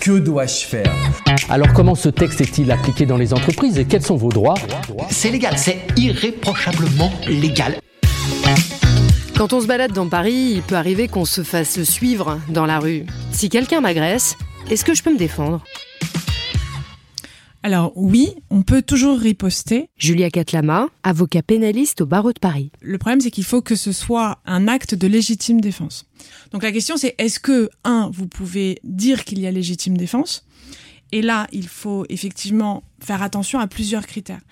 Que dois-je faire Alors comment ce texte est-il appliqué dans les entreprises et quels sont vos droits C'est légal, c'est irréprochablement légal. Quand on se balade dans Paris, il peut arriver qu'on se fasse suivre dans la rue. Si quelqu'un m'agresse, est-ce que je peux me défendre? Alors oui, on peut toujours riposter. Julia Catlama, avocat pénaliste au barreau de Paris. Le problème, c'est qu'il faut que ce soit un acte de légitime défense. Donc la question, c'est est-ce que, un, vous pouvez dire qu'il y a légitime défense? Et là, il faut effectivement faire attention à plusieurs critères.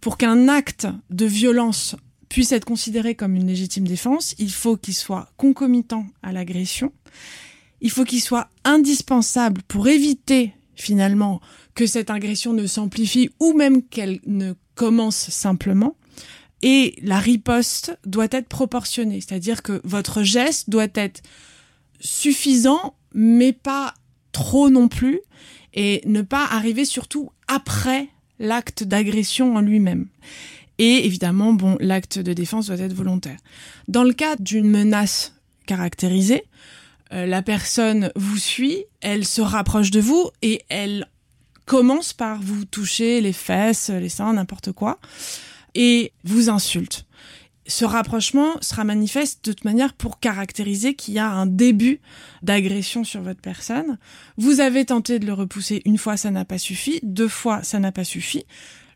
Pour qu'un acte de violence puisse être considéré comme une légitime défense, il faut qu'il soit concomitant à l'agression. Il faut qu'il soit indispensable pour éviter finalement que cette agression ne s'amplifie ou même qu'elle ne commence simplement. Et la riposte doit être proportionnée, c'est-à-dire que votre geste doit être suffisant, mais pas trop non plus, et ne pas arriver surtout après l'acte d'agression en lui-même. Et évidemment, bon, l'acte de défense doit être volontaire. Dans le cas d'une menace caractérisée, euh, la personne vous suit, elle se rapproche de vous et elle commence par vous toucher les fesses, les seins, n'importe quoi, et vous insulte. Ce rapprochement sera manifeste de toute manière pour caractériser qu'il y a un début d'agression sur votre personne. Vous avez tenté de le repousser une fois, ça n'a pas suffi, deux fois, ça n'a pas suffi.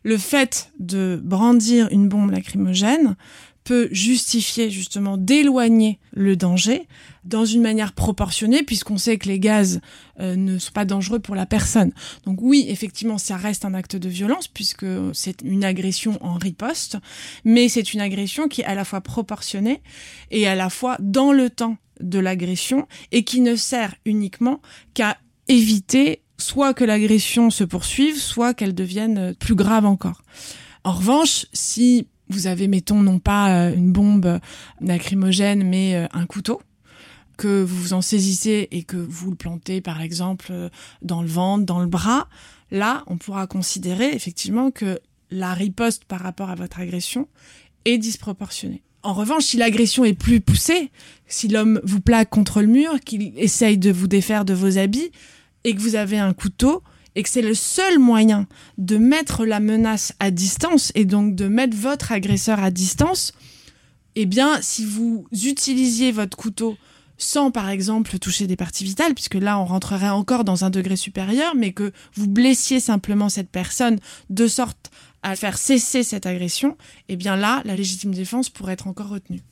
Le fait de brandir une bombe lacrymogène peut justifier justement d'éloigner le danger dans une manière proportionnée puisqu'on sait que les gaz euh, ne sont pas dangereux pour la personne. Donc oui, effectivement, ça reste un acte de violence puisque c'est une agression en riposte, mais c'est une agression qui est à la fois proportionnée et à la fois dans le temps de l'agression et qui ne sert uniquement qu'à éviter soit que l'agression se poursuive, soit qu'elle devienne plus grave encore. En revanche, si vous avez, mettons, non pas euh, une bombe lacrymogène, mais euh, un couteau, que vous vous en saisissez et que vous le plantez, par exemple, euh, dans le ventre, dans le bras, là, on pourra considérer effectivement que la riposte par rapport à votre agression est disproportionnée. En revanche, si l'agression est plus poussée, si l'homme vous plaque contre le mur, qu'il essaye de vous défaire de vos habits, et que vous avez un couteau, et que c'est le seul moyen de mettre la menace à distance et donc de mettre votre agresseur à distance, eh bien, si vous utilisiez votre couteau sans, par exemple, toucher des parties vitales, puisque là, on rentrerait encore dans un degré supérieur, mais que vous blessiez simplement cette personne de sorte à faire cesser cette agression, eh bien là, la légitime défense pourrait être encore retenue.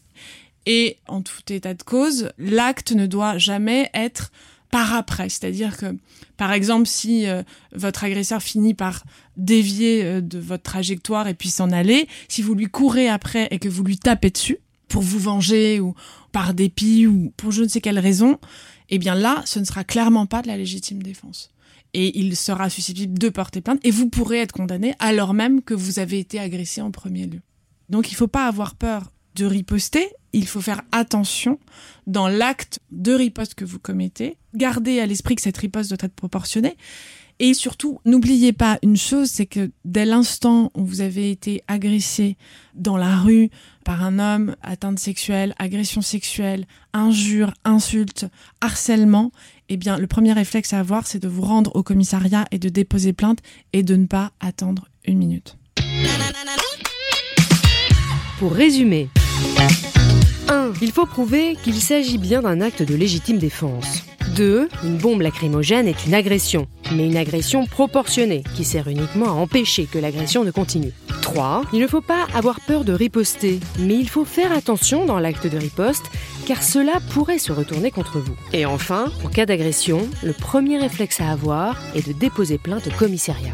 Et en tout état de cause, l'acte ne doit jamais être par après. C'est-à-dire que, par exemple, si euh, votre agresseur finit par dévier euh, de votre trajectoire et puis s'en aller, si vous lui courez après et que vous lui tapez dessus pour vous venger ou par dépit ou pour je ne sais quelle raison, eh bien là, ce ne sera clairement pas de la légitime défense. Et il sera susceptible de porter plainte et vous pourrez être condamné alors même que vous avez été agressé en premier lieu. Donc il ne faut pas avoir peur de riposter, il faut faire attention dans l'acte de riposte que vous commettez. Gardez à l'esprit que cette riposte doit être proportionnée. Et surtout, n'oubliez pas une chose, c'est que dès l'instant où vous avez été agressé dans la rue par un homme, atteinte sexuelle, agression sexuelle, injure, insulte, harcèlement, eh bien, le premier réflexe à avoir, c'est de vous rendre au commissariat et de déposer plainte et de ne pas attendre une minute. Pour résumer, 1. Il faut prouver qu'il s'agit bien d'un acte de légitime défense. 2. Une bombe lacrymogène est une agression, mais une agression proportionnée qui sert uniquement à empêcher que l'agression ne continue. 3. Il ne faut pas avoir peur de riposter, mais il faut faire attention dans l'acte de riposte car cela pourrait se retourner contre vous. Et enfin, en cas d'agression, le premier réflexe à avoir est de déposer plainte au commissariat.